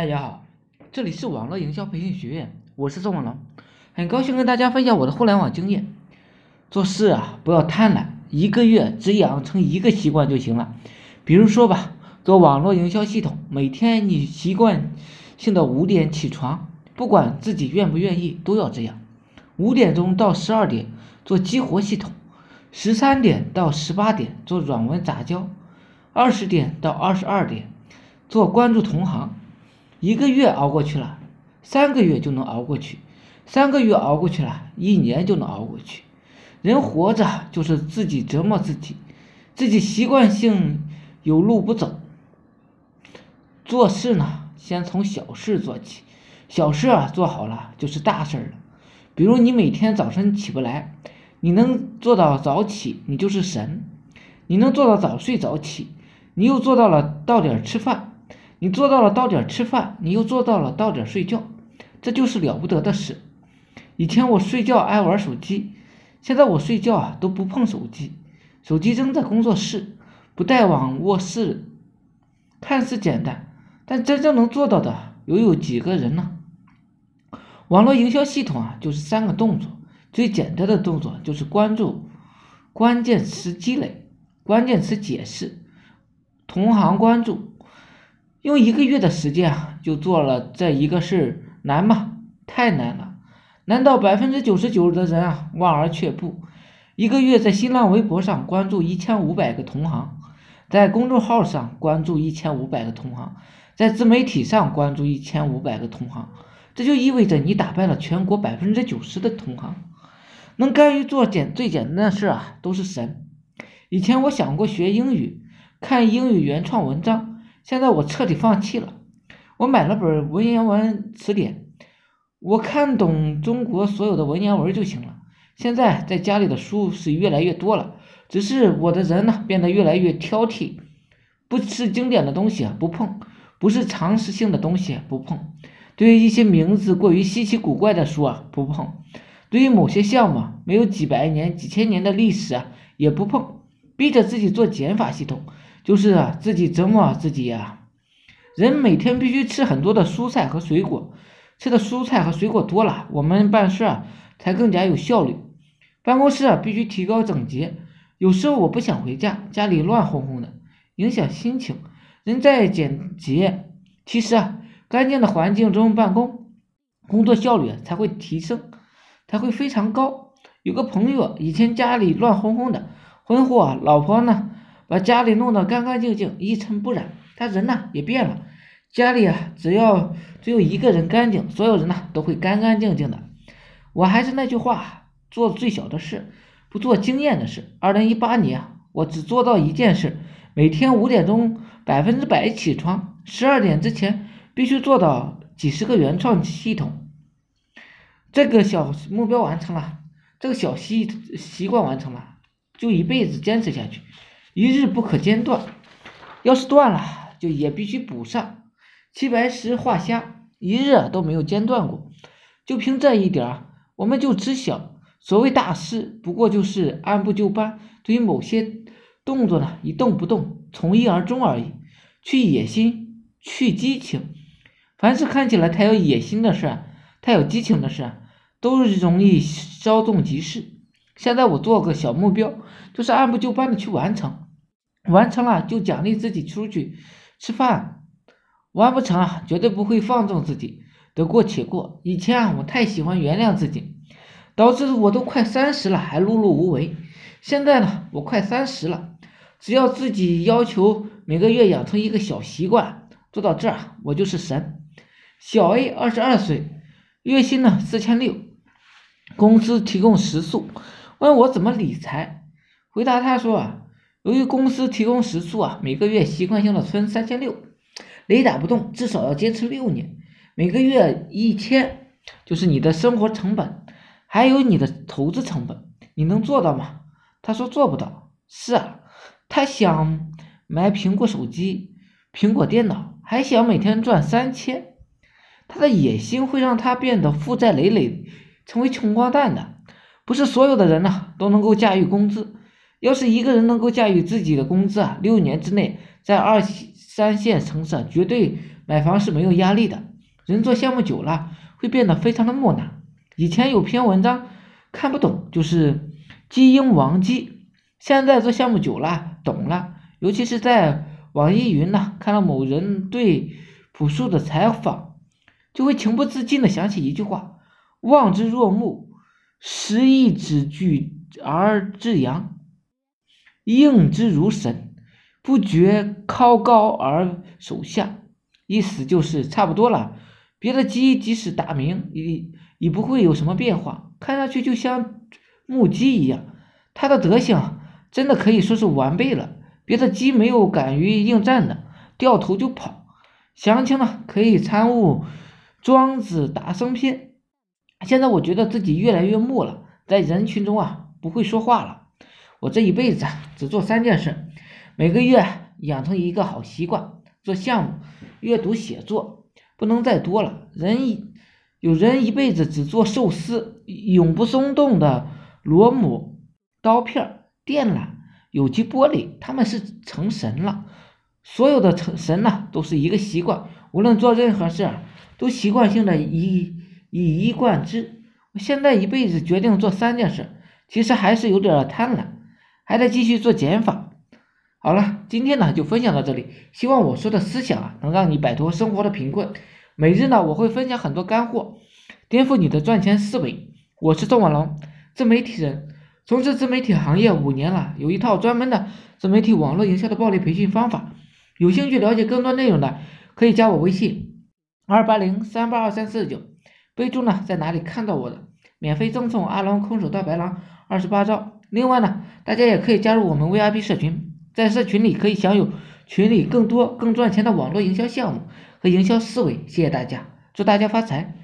大家好，这里是网络营销培训学院，我是宋文龙，很高兴跟大家分享我的互联网经验。做事啊，不要贪婪，一个月只养成一个习惯就行了。比如说吧，做网络营销系统，每天你习惯性的五点起床，不管自己愿不愿意，都要这样。五点钟到十二点做激活系统，十三点到十八点做软文杂交，二十点到二十二点做关注同行。一个月熬过去了，三个月就能熬过去，三个月熬过去了，一年就能熬过去。人活着就是自己折磨自己，自己习惯性有路不走。做事呢，先从小事做起，小事啊做好了就是大事了。比如你每天早晨起不来，你能做到早起，你就是神；你能做到早睡早起，你又做到了到点吃饭。你做到了到点吃饭，你又做到了到点睡觉，这就是了不得的事。以前我睡觉爱玩手机，现在我睡觉啊都不碰手机，手机扔在工作室，不带往卧室。看似简单，但真正能做到的又有几个人呢？网络营销系统啊，就是三个动作，最简单的动作就是关注、关键词积累、关键词解释、同行关注。用一个月的时间啊，就做了这一个事儿，难吗？太难了，难道百分之九十九的人啊望而却步？一个月在新浪微博上关注一千五百个同行，在公众号上关注一千五百个同行，在自媒体上关注一千五百个同行，这就意味着你打败了全国百分之九十的同行。能甘于做简最简单的事啊，都是神。以前我想过学英语，看英语原创文章。现在我彻底放弃了，我买了本文言文词典，我看懂中国所有的文言文就行了。现在在家里的书是越来越多了，只是我的人呢变得越来越挑剔，不是经典的东西不碰，不是常识性的东西不碰，对于一些名字过于稀奇古怪的书啊不碰，对于某些项目没有几百年、几千年的历史啊也不碰，逼着自己做减法系统。就是啊，自己折磨自己呀。人每天必须吃很多的蔬菜和水果，吃的蔬菜和水果多了，我们办事啊才更加有效率。办公室啊必须提高整洁，有时候我不想回家，家里乱哄哄的，影响心情。人在简洁，其实啊，干净的环境中办公，工作效率才会提升，才会非常高。有个朋友以前家里乱哄哄的，婚后啊，老婆呢？把家里弄得干干净净，一尘不染。他人呢也变了，家里啊只要只有一个人干净，所有人呢都会干干净净的。我还是那句话，做最小的事，不做惊艳的事。二零一八年，我只做到一件事：每天五点钟百分之百起床，十二点之前必须做到几十个原创系统。这个小目标完成了，这个小习习惯完成了，就一辈子坚持下去。一日不可间断，要是断了，就也必须补上。齐白石画虾，一日都没有间断过。就凭这一点，我们就知晓，所谓大师，不过就是按部就班，对于某些动作呢，一动不动，从一而终而已。去野心，去激情。凡是看起来太有野心的事，太有激情的事，都是容易稍纵即逝。现在我做个小目标，就是按部就班的去完成，完成了就奖励自己出去吃饭，完不成啊，绝对不会放纵自己，得过且过。以前啊，我太喜欢原谅自己，导致我都快三十了还碌碌无为。现在呢，我快三十了，只要自己要求每个月养成一个小习惯，做到这儿我就是神。小 A 二十二岁，月薪呢四千六，公司提供食宿。问我怎么理财，回答他说啊，由于公司提供食宿啊，每个月习惯性的存三千六，雷打不动，至少要坚持六年，每个月一千，就是你的生活成本，还有你的投资成本，你能做到吗？他说做不到。是啊，他想买苹果手机、苹果电脑，还想每天赚三千，他的野心会让他变得负债累累，成为穷光蛋的。不是所有的人呢都能够驾驭工资。要是一个人能够驾驭自己的工资啊，六年之内在二三线城市啊绝对买房是没有压力的。人做项目久了，会变得非常的木讷。以前有篇文章看不懂，就是基因王鸡。现在做项目久了，懂了。尤其是在网易云呢，看到某人对朴树的采访，就会情不自禁的想起一句话：“望之若木，实意之具而至阳；应之如神，不觉靠高而手下。”意思就是差不多了。别的鸡即使打鸣，也也不会有什么变化，看上去就像木鸡一样。它的德行真的可以说是完备了。别的鸡没有敢于应战的，掉头就跑。详情呢，可以参悟《庄子·达生篇》。现在我觉得自己越来越木了，在人群中啊，不会说话了。我这一辈子只做三件事：每个月养成一个好习惯，做项目、阅读、写作，不能再多了。人有人一辈子只做寿司，永不松动的螺母、刀片、电缆。有机玻璃，他们是成神了。所有的成神呢，都是一个习惯，无论做任何事，都习惯性的以以一贯之。我现在一辈子决定做三件事，其实还是有点贪婪，还得继续做减法。好了，今天呢就分享到这里，希望我说的思想啊，能让你摆脱生活的贫困。每日呢，我会分享很多干货，颠覆你的赚钱思维。我是宋文龙，自媒体人。从事自媒体行业五年了，有一套专门的自媒体网络营销的暴力培训方法。有兴趣了解更多内容的，可以加我微信二八零三八二三四九，备注呢在哪里看到我的，免费赠送阿龙空手道白狼二十八招。另外呢，大家也可以加入我们 VIP 社群，在社群里可以享有群里更多更赚钱的网络营销项目和营销思维。谢谢大家，祝大家发财。